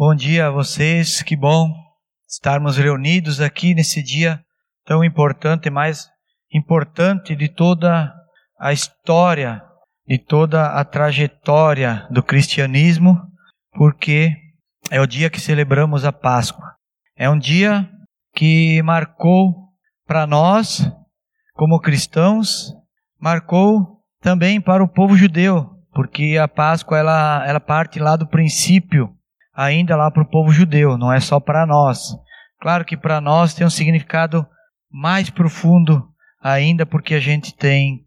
Bom dia a vocês, que bom estarmos reunidos aqui nesse dia tão importante, mais importante de toda a história, de toda a trajetória do cristianismo, porque é o dia que celebramos a Páscoa. É um dia que marcou para nós, como cristãos, marcou também para o povo judeu, porque a Páscoa ela, ela parte lá do princípio, ainda lá para o povo judeu, não é só para nós. Claro que para nós tem um significado mais profundo ainda, porque a gente tem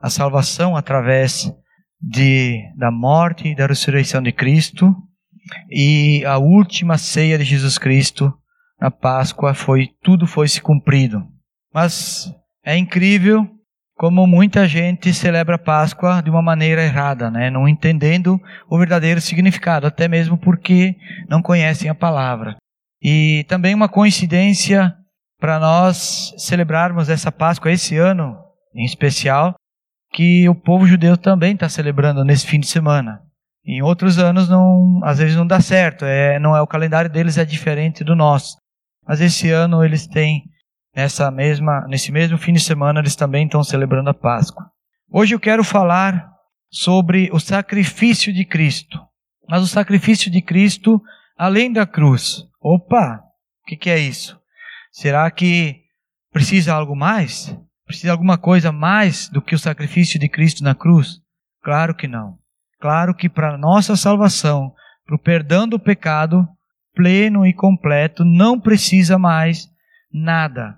a salvação através de, da morte e da ressurreição de Cristo, e a última ceia de Jesus Cristo na Páscoa foi tudo foi se cumprido. Mas é incrível como muita gente celebra a Páscoa de uma maneira errada, né? não entendendo o verdadeiro significado, até mesmo porque não conhecem a palavra. E também uma coincidência para nós celebrarmos essa Páscoa esse ano, em especial, que o povo judeu também está celebrando nesse fim de semana. Em outros anos não, às vezes não dá certo, é, não é o calendário deles é diferente do nosso. Mas esse ano eles têm nessa mesma, nesse mesmo fim de semana eles também estão celebrando a Páscoa. Hoje eu quero falar sobre o sacrifício de Cristo. Mas o sacrifício de Cristo além da cruz. Opa, o que, que é isso? Será que precisa algo mais? Precisa alguma coisa mais do que o sacrifício de Cristo na cruz? Claro que não. Claro que para nossa salvação, para o perdão do pecado pleno e completo, não precisa mais nada.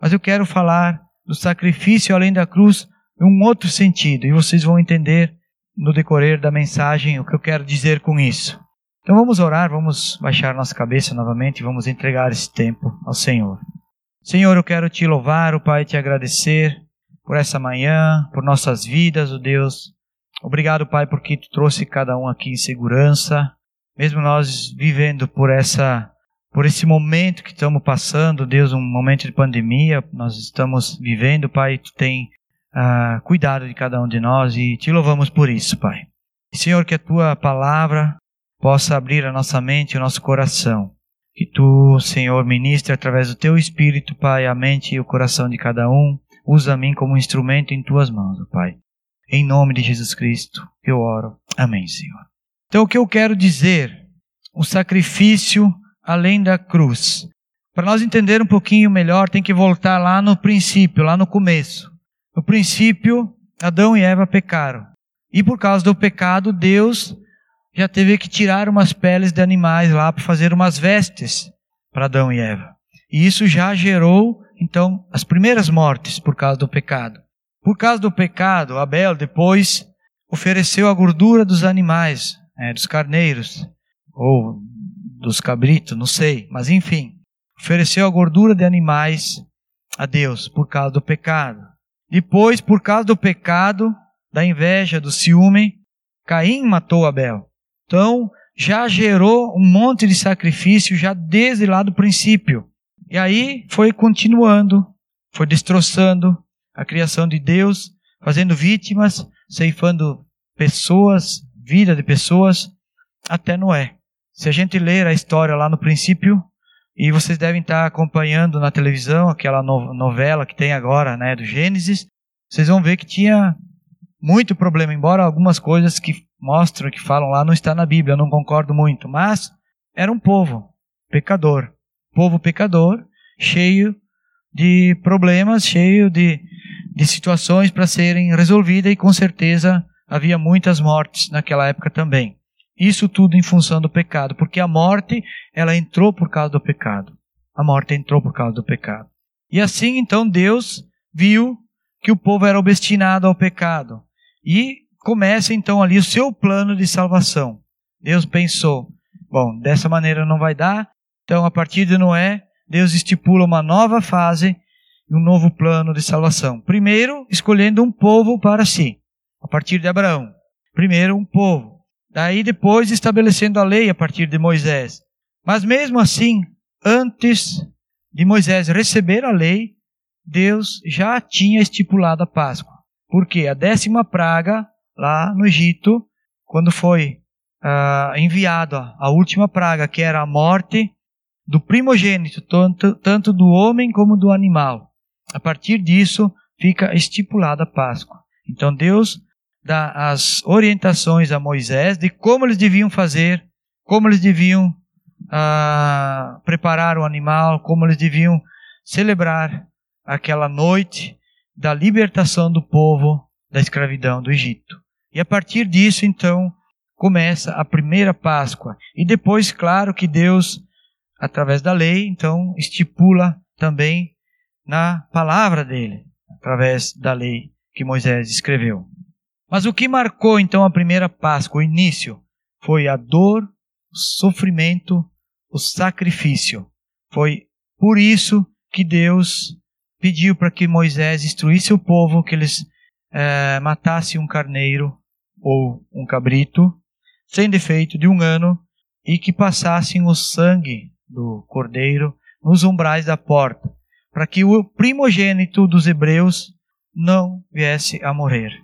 Mas eu quero falar do sacrifício além da cruz em um outro sentido, e vocês vão entender no decorrer da mensagem o que eu quero dizer com isso. Então vamos orar, vamos baixar nossa cabeça novamente e vamos entregar esse tempo ao Senhor. Senhor, eu quero te louvar, o Pai, te agradecer por essa manhã, por nossas vidas, o oh Deus. Obrigado, Pai, porque tu trouxe cada um aqui em segurança, mesmo nós vivendo por essa por esse momento que estamos passando, Deus, um momento de pandemia, nós estamos vivendo, Pai, Tu tem uh, cuidado de cada um de nós e te louvamos por isso, Pai. Senhor, que a Tua palavra possa abrir a nossa mente e o nosso coração. Que Tu, Senhor, ministre através do Teu Espírito, Pai, a mente e o coração de cada um. Usa a mim como instrumento em Tuas mãos, Pai. Em nome de Jesus Cristo, eu oro. Amém, Senhor. Então, o que eu quero dizer? O sacrifício além da cruz. Para nós entender um pouquinho melhor, tem que voltar lá no princípio, lá no começo. No princípio, Adão e Eva pecaram. E por causa do pecado, Deus já teve que tirar umas peles de animais lá para fazer umas vestes para Adão e Eva. E isso já gerou, então, as primeiras mortes por causa do pecado. Por causa do pecado, Abel depois ofereceu a gordura dos animais, é, dos carneiros, ou dos cabritos, não sei, mas enfim, ofereceu a gordura de animais a Deus por causa do pecado. Depois, por causa do pecado, da inveja, do ciúme, Caim matou Abel. Então, já gerou um monte de sacrifício já desde lá do princípio. E aí foi continuando, foi destroçando a criação de Deus, fazendo vítimas, ceifando pessoas, vida de pessoas, até Noé. Se a gente ler a história lá no princípio, e vocês devem estar acompanhando na televisão aquela no novela que tem agora, né, do Gênesis, vocês vão ver que tinha muito problema, embora algumas coisas que mostram, que falam lá, não está na Bíblia, eu não concordo muito, mas era um povo pecador, povo pecador, cheio de problemas, cheio de, de situações para serem resolvidas e com certeza havia muitas mortes naquela época também. Isso tudo em função do pecado, porque a morte, ela entrou por causa do pecado. A morte entrou por causa do pecado. E assim, então, Deus viu que o povo era obstinado ao pecado. E começa então ali o seu plano de salvação. Deus pensou: bom, dessa maneira não vai dar, então a partir de Noé, Deus estipula uma nova fase e um novo plano de salvação. Primeiro, escolhendo um povo para si, a partir de Abraão. Primeiro, um povo. Daí depois estabelecendo a lei a partir de Moisés. Mas mesmo assim, antes de Moisés receber a lei, Deus já tinha estipulado a Páscoa. Porque a décima praga lá no Egito, quando foi uh, enviado a última praga, que era a morte do primogênito, tanto, tanto do homem como do animal. A partir disso, fica estipulada a Páscoa. Então Deus dá as orientações a Moisés de como eles deviam fazer, como eles deviam uh, preparar o animal, como eles deviam celebrar aquela noite da libertação do povo da escravidão do Egito. E a partir disso, então, começa a primeira Páscoa. E depois, claro que Deus, através da lei, então, estipula também na palavra dele, através da lei que Moisés escreveu. Mas o que marcou então a primeira Páscoa, o início, foi a dor, o sofrimento, o sacrifício. Foi por isso que Deus pediu para que Moisés instruísse o povo que eles é, matassem um carneiro ou um cabrito sem defeito de um ano e que passassem o sangue do cordeiro nos umbrais da porta, para que o primogênito dos hebreus não viesse a morrer.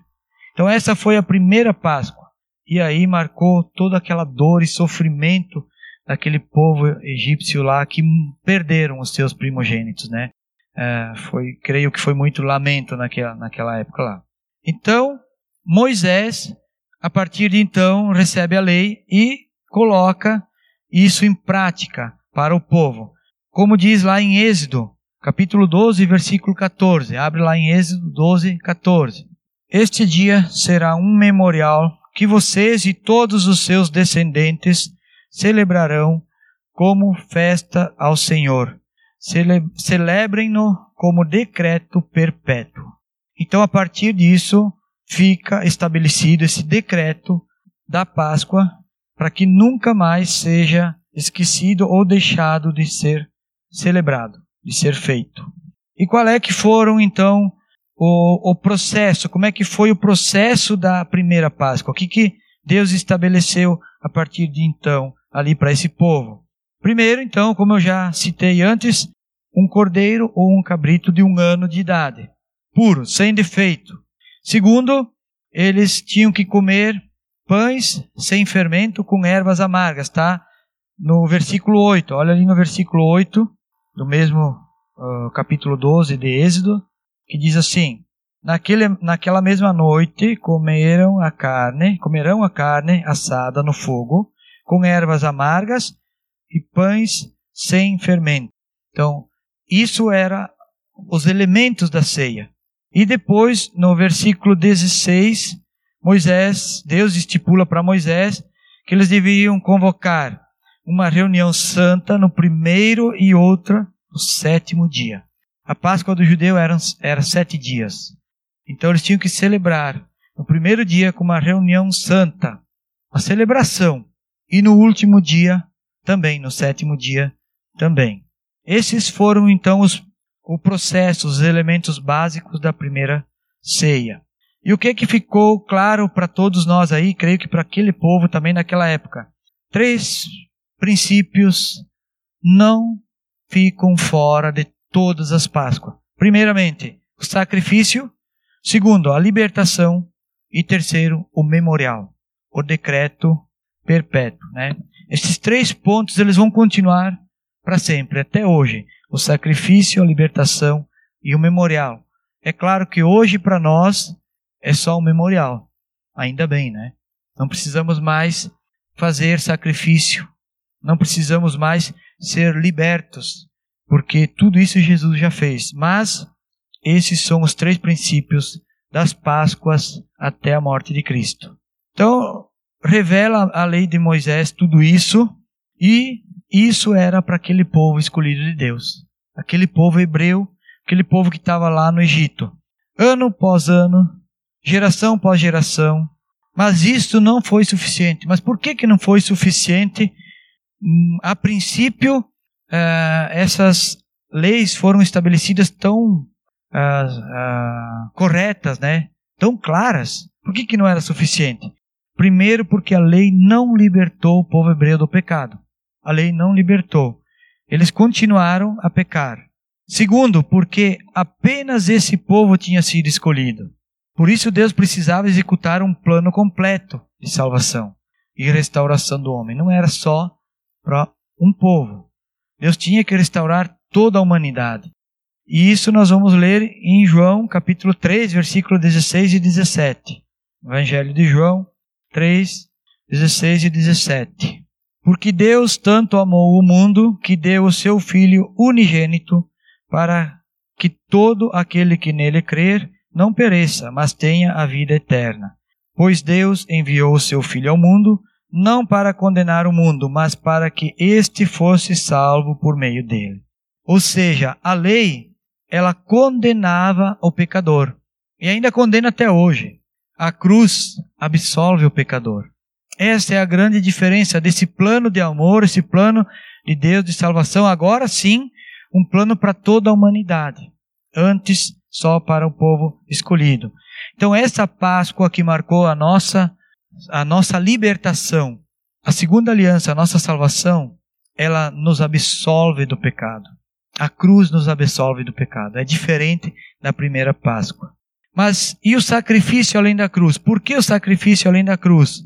Então essa foi a primeira Páscoa. E aí marcou toda aquela dor e sofrimento daquele povo egípcio lá que perderam os seus primogênitos, né? É, foi, creio que foi muito lamento naquela, naquela época lá. Então, Moisés, a partir de então, recebe a lei e coloca isso em prática para o povo. Como diz lá em Êxodo, capítulo 12, versículo 14. Abre lá em Êxodo 12, 14. Este dia será um memorial que vocês e todos os seus descendentes celebrarão como festa ao Senhor. Cele Celebrem-no como decreto perpétuo. Então, a partir disso, fica estabelecido esse decreto da Páscoa para que nunca mais seja esquecido ou deixado de ser celebrado de ser feito. E qual é que foram então o, o processo? Como é que foi o processo da primeira Páscoa? O que, que Deus estabeleceu a partir de então ali para esse povo? Primeiro, então, como eu já citei antes, um cordeiro ou um cabrito de um ano de idade, puro, sem defeito. Segundo, eles tinham que comer pães sem fermento com ervas amargas, tá? No versículo 8, olha ali no versículo 8, do mesmo uh, capítulo 12 de Êxodo, que diz assim: Naquele, naquela mesma noite comeram a carne, comerão a carne assada no fogo, com ervas amargas e pães sem fermento. Então, isso era os elementos da ceia. E depois, no versículo 16, Moisés, Deus estipula para Moisés que eles deveriam convocar uma reunião santa no primeiro e outra no sétimo dia. A Páscoa do judeu era, era sete dias. Então eles tinham que celebrar no primeiro dia com uma reunião santa, uma celebração, e no último dia também, no sétimo dia também. Esses foram então os, o processo, os elementos básicos da primeira ceia. E o que que ficou claro para todos nós aí, creio que para aquele povo também naquela época? Três princípios não ficam fora de todas as Páscoas. Primeiramente, o sacrifício. Segundo, a libertação. E terceiro, o memorial, o decreto perpétuo. Né? Esses três pontos eles vão continuar para sempre, até hoje. O sacrifício, a libertação e o memorial. É claro que hoje para nós é só o memorial. Ainda bem, né? Não precisamos mais fazer sacrifício não precisamos mais ser libertos, porque tudo isso Jesus já fez. Mas esses são os três princípios das Páscoas até a morte de Cristo. Então, revela a lei de Moisés tudo isso, e isso era para aquele povo escolhido de Deus, aquele povo hebreu, aquele povo que estava lá no Egito, ano após ano, geração após geração. Mas isso não foi suficiente. Mas por que, que não foi suficiente? Hum, a princípio, uh, essas leis foram estabelecidas tão uh, corretas, né? tão claras. Por que, que não era suficiente? Primeiro, porque a lei não libertou o povo hebreu do pecado. A lei não libertou. Eles continuaram a pecar. Segundo, porque apenas esse povo tinha sido escolhido. Por isso, Deus precisava executar um plano completo de salvação. e restauração do homem. Não era só para um povo. Deus tinha que restaurar toda a humanidade. E isso nós vamos ler em João, capítulo 3, versículo 16 e 17. Evangelho de João 3, 16 e 17. Porque Deus tanto amou o mundo que deu o seu Filho unigênito para que todo aquele que nele crer não pereça, mas tenha a vida eterna. Pois Deus enviou o seu Filho ao mundo, não para condenar o mundo, mas para que este fosse salvo por meio dele. Ou seja, a lei, ela condenava o pecador. E ainda condena até hoje. A cruz absolve o pecador. Essa é a grande diferença desse plano de amor, esse plano de Deus de salvação. Agora sim, um plano para toda a humanidade. Antes, só para o povo escolhido. Então, essa Páscoa que marcou a nossa, a nossa libertação, a segunda aliança, a nossa salvação, ela nos absolve do pecado. A cruz nos absolve do pecado. É diferente da primeira Páscoa. Mas e o sacrifício além da cruz? Por que o sacrifício além da cruz?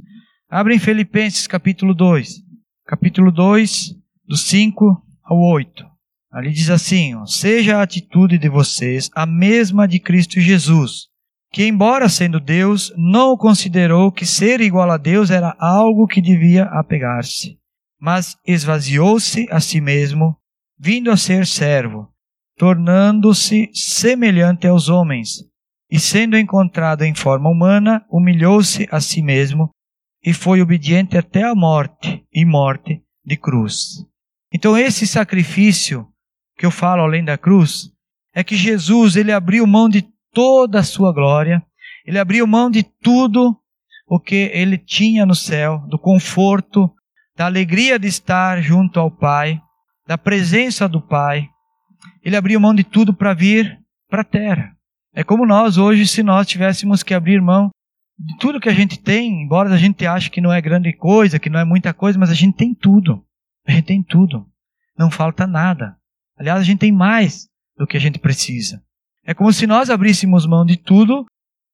Abre em Filipenses capítulo 2. Capítulo 2, do 5 ao 8. Ali diz assim: ó, Seja a atitude de vocês a mesma de Cristo Jesus, que, embora sendo Deus, não considerou que ser igual a Deus era algo que devia apegar-se, mas esvaziou-se a si mesmo, vindo a ser servo, tornando-se semelhante aos homens, e sendo encontrado em forma humana, humilhou-se a si mesmo e foi obediente até a morte e morte de cruz. Então esse sacrifício que eu falo além da cruz, é que Jesus, ele abriu mão de toda a sua glória, ele abriu mão de tudo o que ele tinha no céu, do conforto, da alegria de estar junto ao Pai, da presença do Pai. Ele abriu mão de tudo para vir para a terra. É como nós hoje, se nós tivéssemos que abrir mão de tudo que a gente tem, embora a gente ache que não é grande coisa, que não é muita coisa, mas a gente tem tudo. A gente tem tudo. Não falta nada. Aliás, a gente tem mais do que a gente precisa. É como se nós abríssemos mão de tudo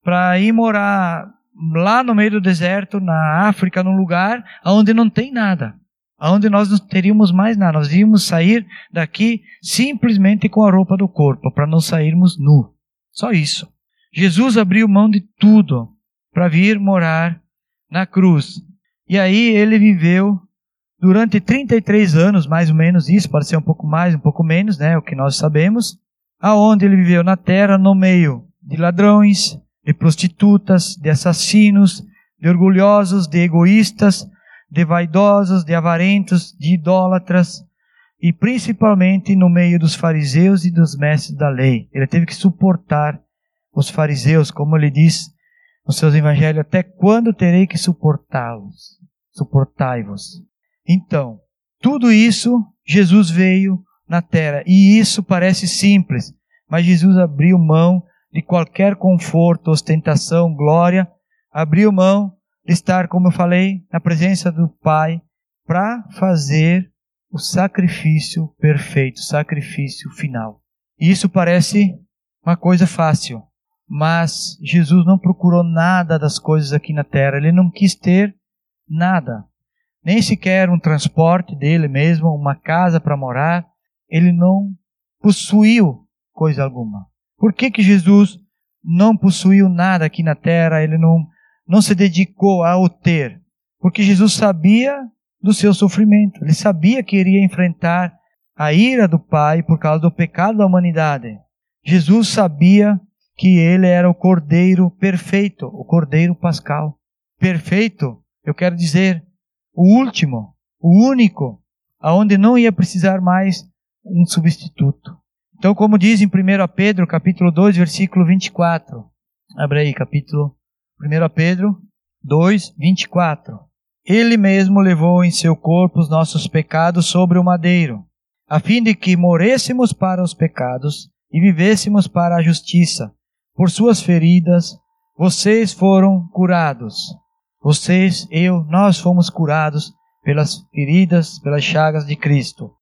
para ir morar lá no meio do deserto, na África, num lugar onde não tem nada. Onde nós não teríamos mais nada. Nós íamos sair daqui simplesmente com a roupa do corpo, para não sairmos nu. Só isso. Jesus abriu mão de tudo para vir morar na cruz. E aí ele viveu durante 33 anos, mais ou menos isso, pode ser um pouco mais, um pouco menos, né, o que nós sabemos, aonde ele viveu na terra no meio de ladrões, de prostitutas, de assassinos, de orgulhosos, de egoístas, de vaidosos, de avarentos, de idólatras, e principalmente no meio dos fariseus e dos mestres da lei. Ele teve que suportar os fariseus, como ele diz nos seus evangelhos, até quando terei que suportá-los? Suportai-vos. Então, tudo isso Jesus veio na terra. E isso parece simples, mas Jesus abriu mão de qualquer conforto, ostentação, glória, abriu mão de estar, como eu falei, na presença do Pai para fazer o sacrifício perfeito, sacrifício final. Isso parece uma coisa fácil, mas Jesus não procurou nada das coisas aqui na terra, ele não quis ter nada nem sequer um transporte dele mesmo, uma casa para morar. Ele não possuiu coisa alguma. Por que, que Jesus não possuiu nada aqui na terra? Ele não, não se dedicou ao ter? Porque Jesus sabia do seu sofrimento. Ele sabia que iria enfrentar a ira do Pai por causa do pecado da humanidade. Jesus sabia que ele era o Cordeiro perfeito, o Cordeiro pascal. Perfeito, eu quero dizer, o último, o único, aonde não ia precisar mais um substituto. Então, como diz em 1 Pedro, capítulo 2, versículo 24. Abre aí, capítulo 1 Pedro 2, 24. Ele mesmo levou em seu corpo os nossos pecados sobre o madeiro, a fim de que morêssemos para os pecados e vivêssemos para a justiça. Por suas feridas, vocês foram curados. Vocês, eu, nós fomos curados pelas feridas, pelas chagas de Cristo.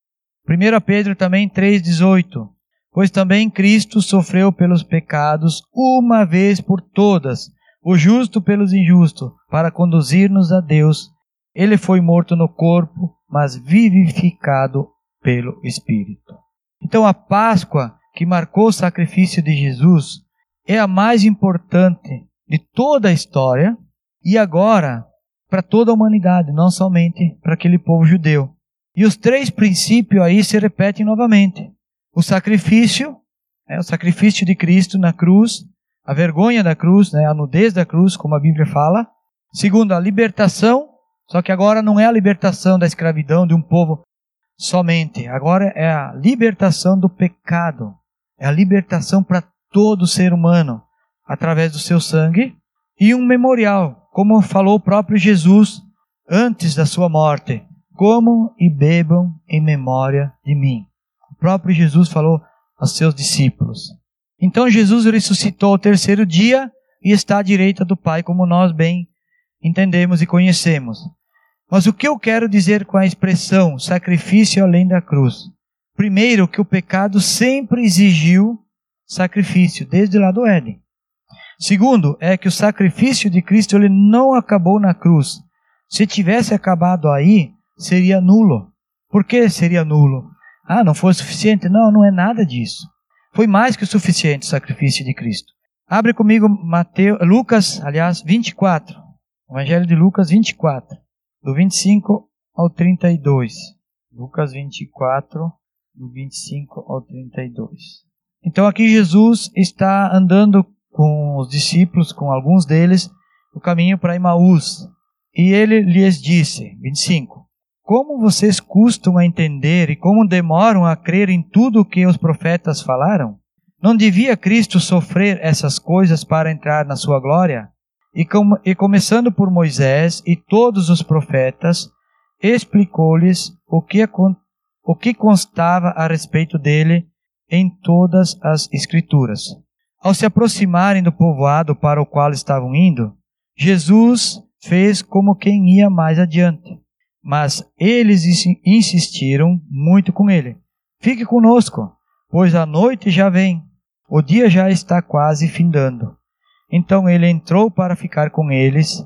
1 Pedro também 3,18 Pois também Cristo sofreu pelos pecados uma vez por todas, o justo pelos injustos, para conduzir-nos a Deus, ele foi morto no corpo, mas vivificado pelo Espírito. Então a Páscoa, que marcou o sacrifício de Jesus, é a mais importante de toda a história e agora para toda a humanidade, não somente para aquele povo judeu. E os três princípios aí se repetem novamente: o sacrifício, é, o sacrifício de Cristo na cruz, a vergonha da cruz, né, a nudez da cruz, como a Bíblia fala. Segundo, a libertação, só que agora não é a libertação da escravidão de um povo somente, agora é a libertação do pecado, é a libertação para todo ser humano através do seu sangue e um memorial, como falou o próprio Jesus antes da sua morte: comam e bebam em memória de mim. O próprio Jesus falou aos seus discípulos. Então Jesus ressuscitou ao terceiro dia e está à direita do Pai, como nós bem entendemos e conhecemos. Mas o que eu quero dizer com a expressão sacrifício além da cruz? Primeiro, que o pecado sempre exigiu sacrifício, desde lá do Éden. Segundo, é que o sacrifício de Cristo ele não acabou na cruz. Se tivesse acabado aí, seria nulo. Por que seria nulo? Ah, não foi suficiente? Não, não é nada disso. Foi mais que o suficiente o sacrifício de Cristo. Abre comigo Mateus, Lucas, aliás, 24. Evangelho de Lucas 24, do 25 ao 32. Lucas 24, do 25 ao 32. Então aqui Jesus está andando com os discípulos, com alguns deles, o caminho para Emaús. E ele lhes disse, 25, Como vocês custam a entender e como demoram a crer em tudo o que os profetas falaram? Não devia Cristo sofrer essas coisas para entrar na sua glória? E, com, e começando por Moisés e todos os profetas, explicou-lhes o que, o que constava a respeito dele em todas as Escrituras. Ao se aproximarem do povoado para o qual estavam indo, Jesus fez como quem ia mais adiante. Mas eles insistiram muito com ele: Fique conosco, pois a noite já vem, o dia já está quase findando. Então ele entrou para ficar com eles,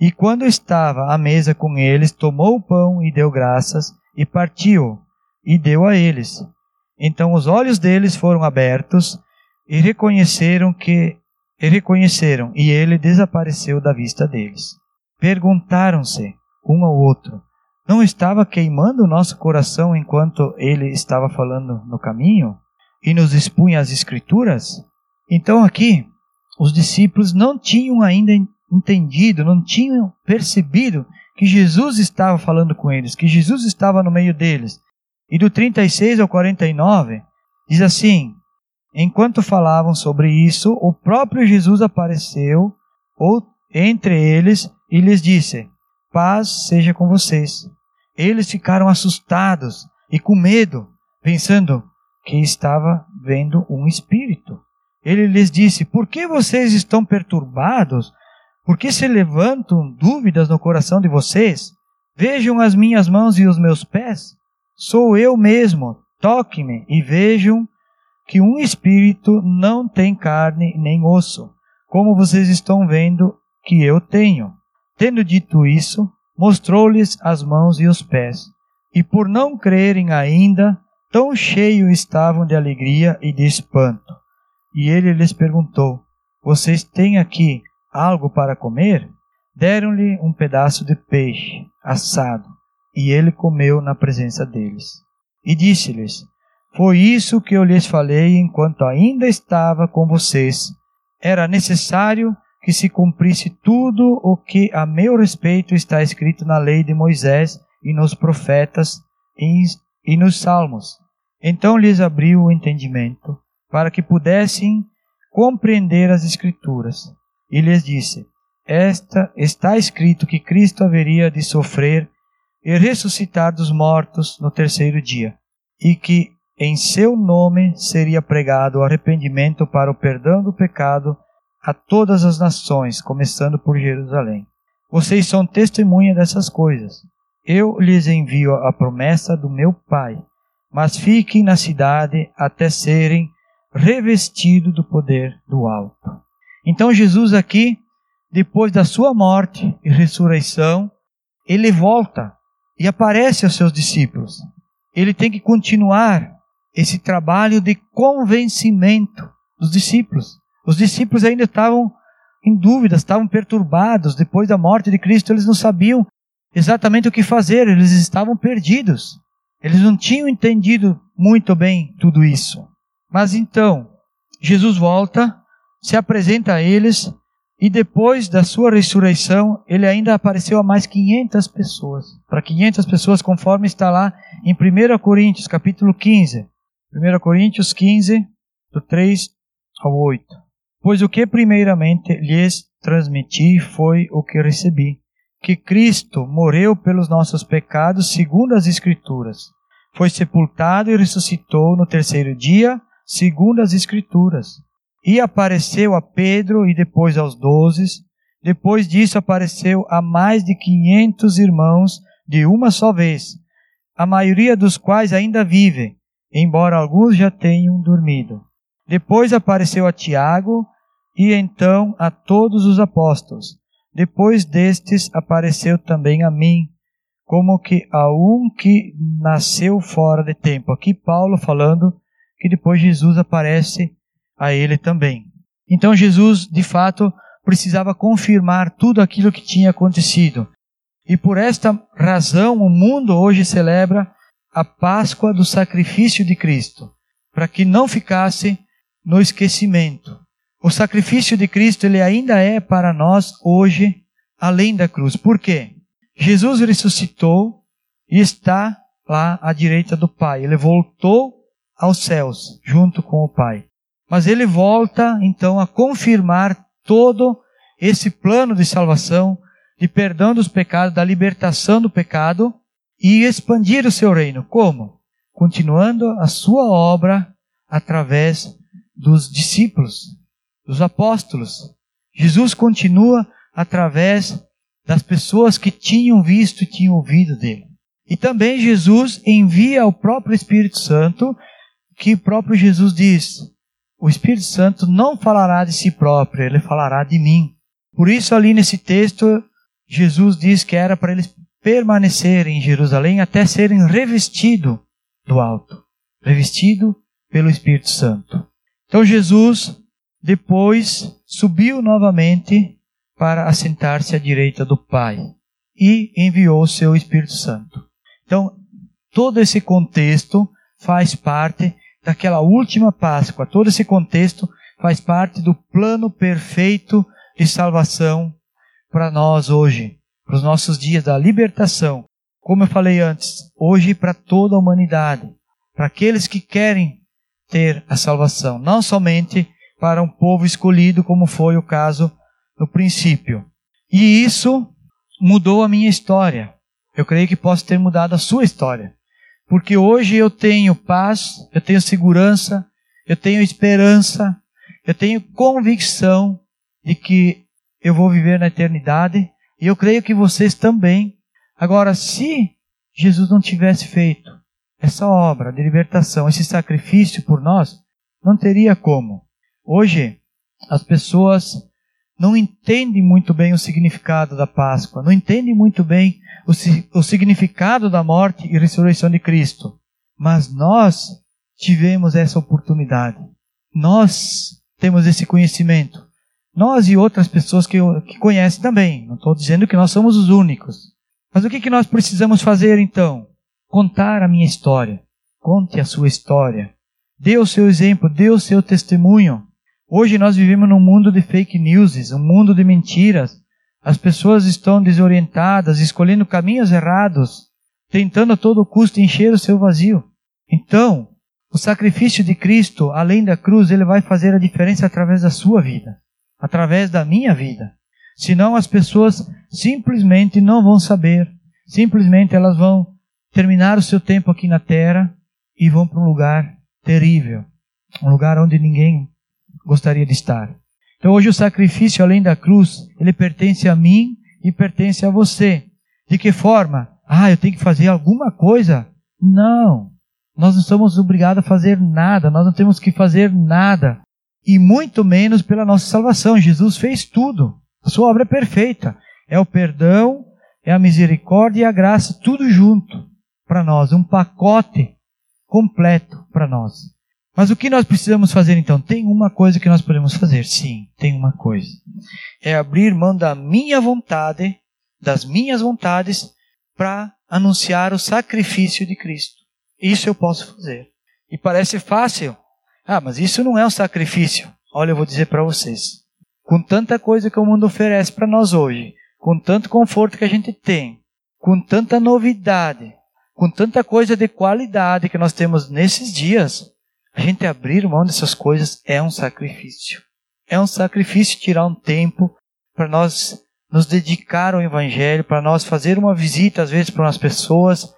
e quando estava à mesa com eles, tomou o pão e deu graças, e partiu, e deu a eles. Então os olhos deles foram abertos, e reconheceram que e reconheceram, e ele desapareceu da vista deles. Perguntaram-se um ao outro: Não estava queimando o nosso coração enquanto ele estava falando no caminho e nos expunha as escrituras? Então aqui os discípulos não tinham ainda entendido, não tinham percebido que Jesus estava falando com eles, que Jesus estava no meio deles. E do 36 ao 49 diz assim: Enquanto falavam sobre isso, o próprio Jesus apareceu entre eles e lhes disse: Paz seja com vocês. Eles ficaram assustados e com medo, pensando que estava vendo um espírito. Ele lhes disse: Por que vocês estão perturbados? Por que se levantam dúvidas no coração de vocês? Vejam as minhas mãos e os meus pés. Sou eu mesmo. Toque-me e vejam que um espírito não tem carne nem osso, como vocês estão vendo que eu tenho. Tendo dito isso, mostrou-lhes as mãos e os pés. E por não crerem ainda, tão cheios estavam de alegria e de espanto. E ele lhes perguntou: Vocês têm aqui algo para comer? Deram-lhe um pedaço de peixe assado, e ele comeu na presença deles. E disse-lhes: foi isso que eu lhes falei enquanto ainda estava com vocês. Era necessário que se cumprisse tudo o que a meu respeito está escrito na lei de Moisés e nos profetas e nos salmos. Então lhes abriu o entendimento para que pudessem compreender as escrituras. E lhes disse: Esta está escrito que Cristo haveria de sofrer e ressuscitar dos mortos no terceiro dia, e que em seu nome seria pregado o arrependimento para o perdão do pecado a todas as nações, começando por Jerusalém. Vocês são testemunha dessas coisas. Eu lhes envio a promessa do meu Pai, mas fiquem na cidade até serem revestidos do poder do alto. Então Jesus aqui, depois da sua morte e ressurreição, ele volta e aparece aos seus discípulos. Ele tem que continuar esse trabalho de convencimento dos discípulos. Os discípulos ainda estavam em dúvidas, estavam perturbados. Depois da morte de Cristo, eles não sabiam exatamente o que fazer, eles estavam perdidos. Eles não tinham entendido muito bem tudo isso. Mas então, Jesus volta, se apresenta a eles e depois da sua ressurreição, ele ainda apareceu a mais 500 pessoas. Para 500 pessoas, conforme está lá em 1 Coríntios, capítulo 15. 1 Coríntios 15, do 3 ao 8. Pois o que primeiramente lhes transmiti foi o que recebi, que Cristo morreu pelos nossos pecados segundo as Escrituras, foi sepultado e ressuscitou no terceiro dia segundo as Escrituras, e apareceu a Pedro e depois aos doze. Depois disso apareceu a mais de quinhentos irmãos de uma só vez, a maioria dos quais ainda vivem, embora alguns já tenham dormido. Depois apareceu a Tiago e então a todos os apóstolos. Depois destes apareceu também a mim, como que a um que nasceu fora de tempo. Aqui Paulo falando que depois Jesus aparece a ele também. Então Jesus, de fato, precisava confirmar tudo aquilo que tinha acontecido. E por esta razão o mundo hoje celebra a Páscoa do sacrifício de Cristo, para que não ficasse no esquecimento. O sacrifício de Cristo ele ainda é para nós hoje além da cruz. Por quê? Jesus ressuscitou e está lá à direita do Pai. Ele voltou aos céus junto com o Pai. Mas ele volta então a confirmar todo esse plano de salvação, de perdão dos pecados, da libertação do pecado e expandir o seu reino. Como? Continuando a sua obra através dos discípulos, dos apóstolos. Jesus continua através das pessoas que tinham visto e tinham ouvido dele. E também Jesus envia o próprio Espírito Santo, que o próprio Jesus diz: o Espírito Santo não falará de si próprio, ele falará de mim. Por isso, ali nesse texto, Jesus diz que era para eles permanecerem em Jerusalém até serem revestidos do alto revestido pelo Espírito Santo. Então, Jesus depois subiu novamente para assentar-se à direita do Pai e enviou o seu Espírito Santo. Então, todo esse contexto faz parte daquela última Páscoa, todo esse contexto faz parte do plano perfeito de salvação para nós hoje, para os nossos dias da libertação. Como eu falei antes, hoje para toda a humanidade, para aqueles que querem ter a salvação, não somente para um povo escolhido, como foi o caso no princípio. E isso mudou a minha história. Eu creio que posso ter mudado a sua história. Porque hoje eu tenho paz, eu tenho segurança, eu tenho esperança, eu tenho convicção de que eu vou viver na eternidade e eu creio que vocês também. Agora, se Jesus não tivesse feito essa obra de libertação, esse sacrifício por nós, não teria como. Hoje, as pessoas não entendem muito bem o significado da Páscoa, não entendem muito bem o, o significado da morte e ressurreição de Cristo. Mas nós tivemos essa oportunidade. Nós temos esse conhecimento. Nós e outras pessoas que, que conhecem também. Não estou dizendo que nós somos os únicos. Mas o que, que nós precisamos fazer então? Contar a minha história. Conte a sua história. Dê o seu exemplo, dê o seu testemunho. Hoje nós vivemos num mundo de fake news, um mundo de mentiras. As pessoas estão desorientadas, escolhendo caminhos errados, tentando a todo custo encher o seu vazio. Então, o sacrifício de Cristo, além da cruz, ele vai fazer a diferença através da sua vida, através da minha vida. Senão as pessoas simplesmente não vão saber, simplesmente elas vão terminar o seu tempo aqui na terra e vão para um lugar terrível, um lugar onde ninguém gostaria de estar. Então hoje o sacrifício além da cruz, ele pertence a mim e pertence a você. De que forma? Ah, eu tenho que fazer alguma coisa? Não. Nós não somos obrigados a fazer nada, nós não temos que fazer nada. E muito menos pela nossa salvação. Jesus fez tudo. A sua obra é perfeita. É o perdão, é a misericórdia e a graça, tudo junto para nós, um pacote completo para nós. Mas o que nós precisamos fazer então? Tem uma coisa que nós podemos fazer, sim, tem uma coisa. É abrir mão da minha vontade, das minhas vontades, para anunciar o sacrifício de Cristo. Isso eu posso fazer. E parece fácil. Ah, mas isso não é um sacrifício. Olha, eu vou dizer para vocês. Com tanta coisa que o mundo oferece para nós hoje, com tanto conforto que a gente tem, com tanta novidade, com tanta coisa de qualidade que nós temos nesses dias, a gente abrir mão dessas coisas é um sacrifício. É um sacrifício tirar um tempo para nós nos dedicar ao Evangelho, para nós fazer uma visita às vezes para umas pessoas,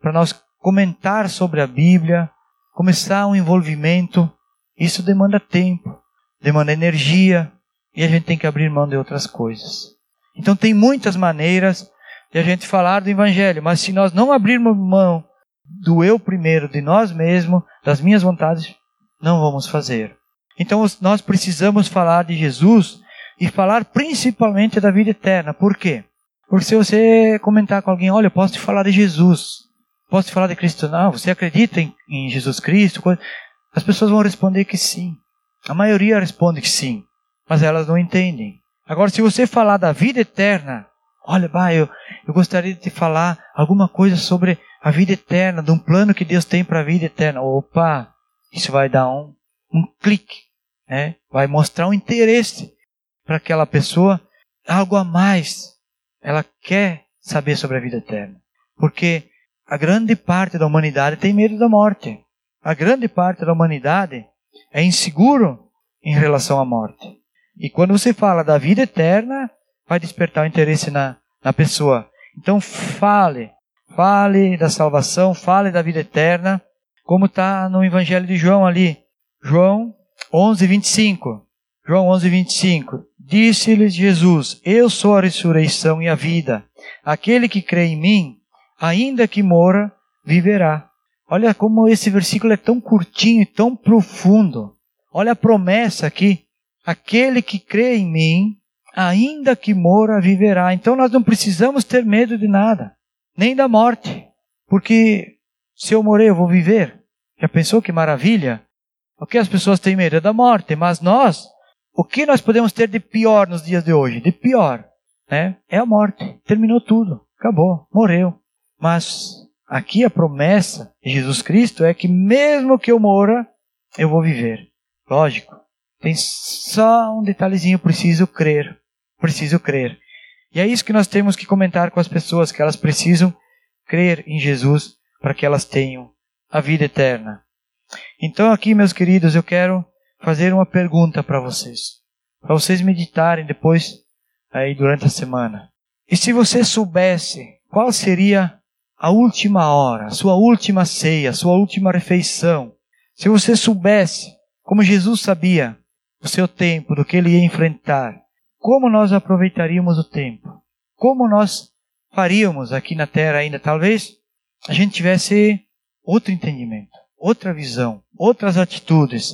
para nós comentar sobre a Bíblia, começar um envolvimento. Isso demanda tempo, demanda energia e a gente tem que abrir mão de outras coisas. Então tem muitas maneiras de a gente falar do Evangelho, mas se nós não abrirmos mão do eu primeiro, de nós mesmos, das minhas vontades, não vamos fazer. Então nós precisamos falar de Jesus e falar principalmente da vida eterna. Por quê? Porque se você comentar com alguém, olha, eu posso te falar de Jesus, posso te falar de Cristo, não, você acredita em, em Jesus Cristo? As pessoas vão responder que sim. A maioria responde que sim, mas elas não entendem. Agora, se você falar da vida eterna, olha, bah, eu, eu gostaria de te falar alguma coisa sobre a vida eterna, de um plano que Deus tem para a vida eterna. Opa, isso vai dar um, um clique, né? vai mostrar um interesse para aquela pessoa, algo a mais. Ela quer saber sobre a vida eterna. Porque a grande parte da humanidade tem medo da morte. A grande parte da humanidade é inseguro em relação à morte. E quando você fala da vida eterna, vai despertar o interesse na, na pessoa. Então fale, fale da salvação, fale da vida eterna, como está no Evangelho de João ali. João 11, 25. João 11, 25. Disse-lhes Jesus: Eu sou a ressurreição e a vida. Aquele que crê em mim, ainda que mora, viverá. Olha como esse versículo é tão curtinho e tão profundo. Olha a promessa aqui. Aquele que crê em mim, ainda que mora, viverá. Então nós não precisamos ter medo de nada, nem da morte. Porque se eu morrer, eu vou viver. Já pensou que maravilha? O que as pessoas têm medo é da morte, mas nós, o que nós podemos ter de pior nos dias de hoje? De pior, né? É a morte. Terminou tudo, acabou, morreu. Mas aqui a promessa de Jesus Cristo é que mesmo que eu mora, eu vou viver. Lógico, tem só um detalhezinho, preciso crer. Preciso crer. E é isso que nós temos que comentar com as pessoas, que elas precisam crer em Jesus para que elas tenham a vida eterna. Então aqui, meus queridos, eu quero fazer uma pergunta para vocês. Para vocês meditarem depois aí durante a semana. E se você soubesse qual seria a última hora, sua última ceia, sua última refeição, se você soubesse, como Jesus sabia, o seu tempo, do que ele ia enfrentar, como nós aproveitaríamos o tempo? Como nós faríamos aqui na Terra ainda? Talvez a gente tivesse outro entendimento, outra visão, outras atitudes.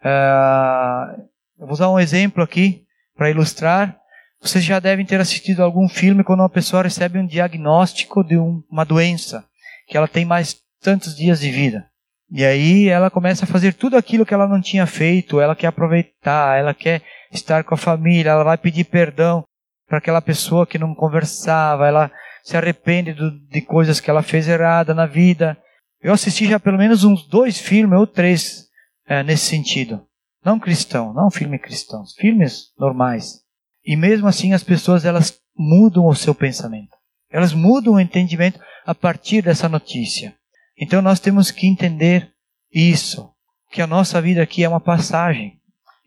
Uh, eu vou usar um exemplo aqui para ilustrar. Vocês já devem ter assistido algum filme quando uma pessoa recebe um diagnóstico de um, uma doença, que ela tem mais tantos dias de vida. E aí ela começa a fazer tudo aquilo que ela não tinha feito, ela quer aproveitar, ela quer estar com a família, ela vai pedir perdão para aquela pessoa que não conversava, ela se arrepende do, de coisas que ela fez errada na vida. Eu assisti já pelo menos uns dois filmes ou três é, nesse sentido. Não cristão, não filme cristão, filmes normais. E mesmo assim as pessoas elas mudam o seu pensamento. Elas mudam o entendimento a partir dessa notícia. Então nós temos que entender isso, que a nossa vida aqui é uma passagem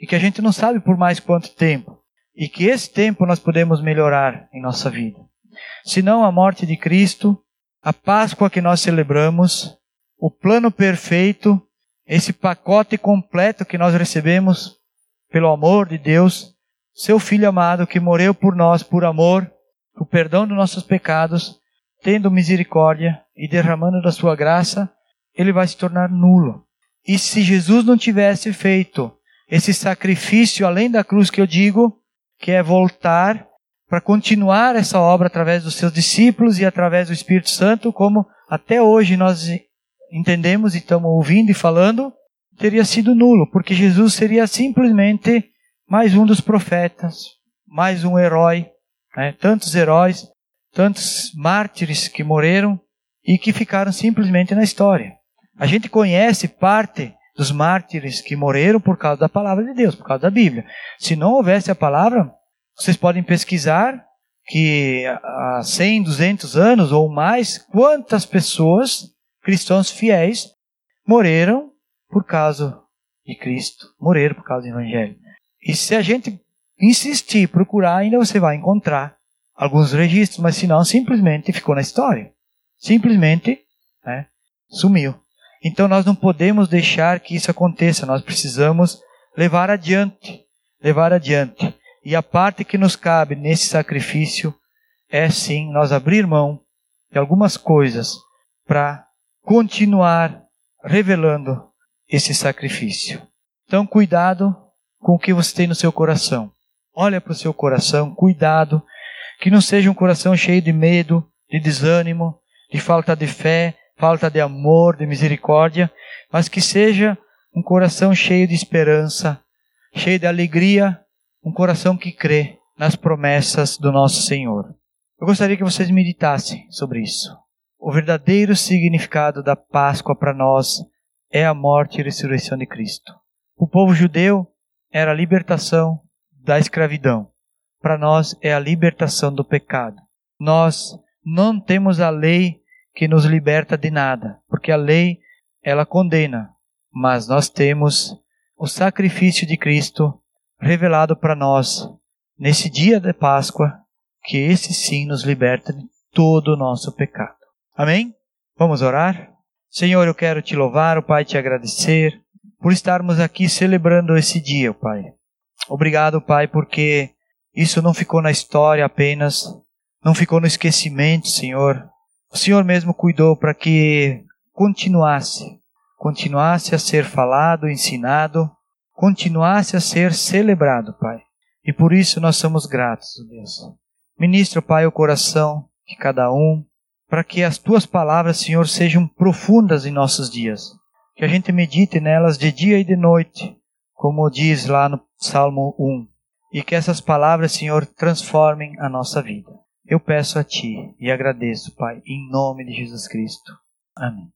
e que a gente não sabe por mais quanto tempo e que esse tempo nós podemos melhorar em nossa vida. Se não a morte de Cristo, a Páscoa que nós celebramos, o plano perfeito, esse pacote completo que nós recebemos pelo amor de Deus, seu Filho amado que morreu por nós por amor, o perdão dos nossos pecados, tendo misericórdia e derramando da sua graça, ele vai se tornar nulo. E se Jesus não tivesse feito esse sacrifício além da cruz que eu digo, que é voltar para continuar essa obra através dos seus discípulos e através do Espírito Santo, como até hoje nós entendemos e estamos ouvindo e falando, teria sido nulo, porque Jesus seria simplesmente mais um dos profetas, mais um herói, né? tantos heróis, tantos mártires que morreram e que ficaram simplesmente na história. A gente conhece parte dos mártires que morreram por causa da palavra de Deus, por causa da Bíblia. Se não houvesse a palavra, vocês podem pesquisar que há 100, 200 anos ou mais, quantas pessoas, cristãos fiéis, morreram por causa de Cristo, morreram por causa do Evangelho. E se a gente insistir, procurar, ainda você vai encontrar alguns registros, mas se não, simplesmente ficou na história. Simplesmente né, sumiu. Então nós não podemos deixar que isso aconteça, nós precisamos levar adiante, levar adiante. E a parte que nos cabe nesse sacrifício é sim nós abrir mão de algumas coisas para continuar revelando esse sacrifício. Então, cuidado com o que você tem no seu coração. Olha para o seu coração, cuidado, que não seja um coração cheio de medo, de desânimo, de falta de fé, falta de amor, de misericórdia, mas que seja um coração cheio de esperança, cheio de alegria, um coração que crê nas promessas do nosso Senhor. Eu gostaria que vocês meditassem sobre isso. O verdadeiro significado da Páscoa para nós é a morte e ressurreição de Cristo. O povo judeu era a libertação da escravidão. Para nós é a libertação do pecado. Nós não temos a lei que nos liberta de nada, porque a lei ela condena, mas nós temos o sacrifício de Cristo revelado para nós nesse dia de Páscoa, que esse sim nos liberta de todo o nosso pecado. Amém? Vamos orar? Senhor, eu quero te louvar, o Pai, te agradecer por estarmos aqui celebrando esse dia, Pai. Obrigado, Pai, porque isso não ficou na história apenas, não ficou no esquecimento, Senhor. O Senhor mesmo cuidou para que continuasse, continuasse a ser falado, ensinado, continuasse a ser celebrado, Pai. E por isso nós somos gratos, Deus. Ministra, Pai, o coração de cada um, para que as tuas palavras, Senhor, sejam profundas em nossos dias que a gente medite nelas de dia e de noite, como diz lá no Salmo 1, e que essas palavras, Senhor, transformem a nossa vida. Eu peço a Ti e agradeço, Pai, em nome de Jesus Cristo. Amém.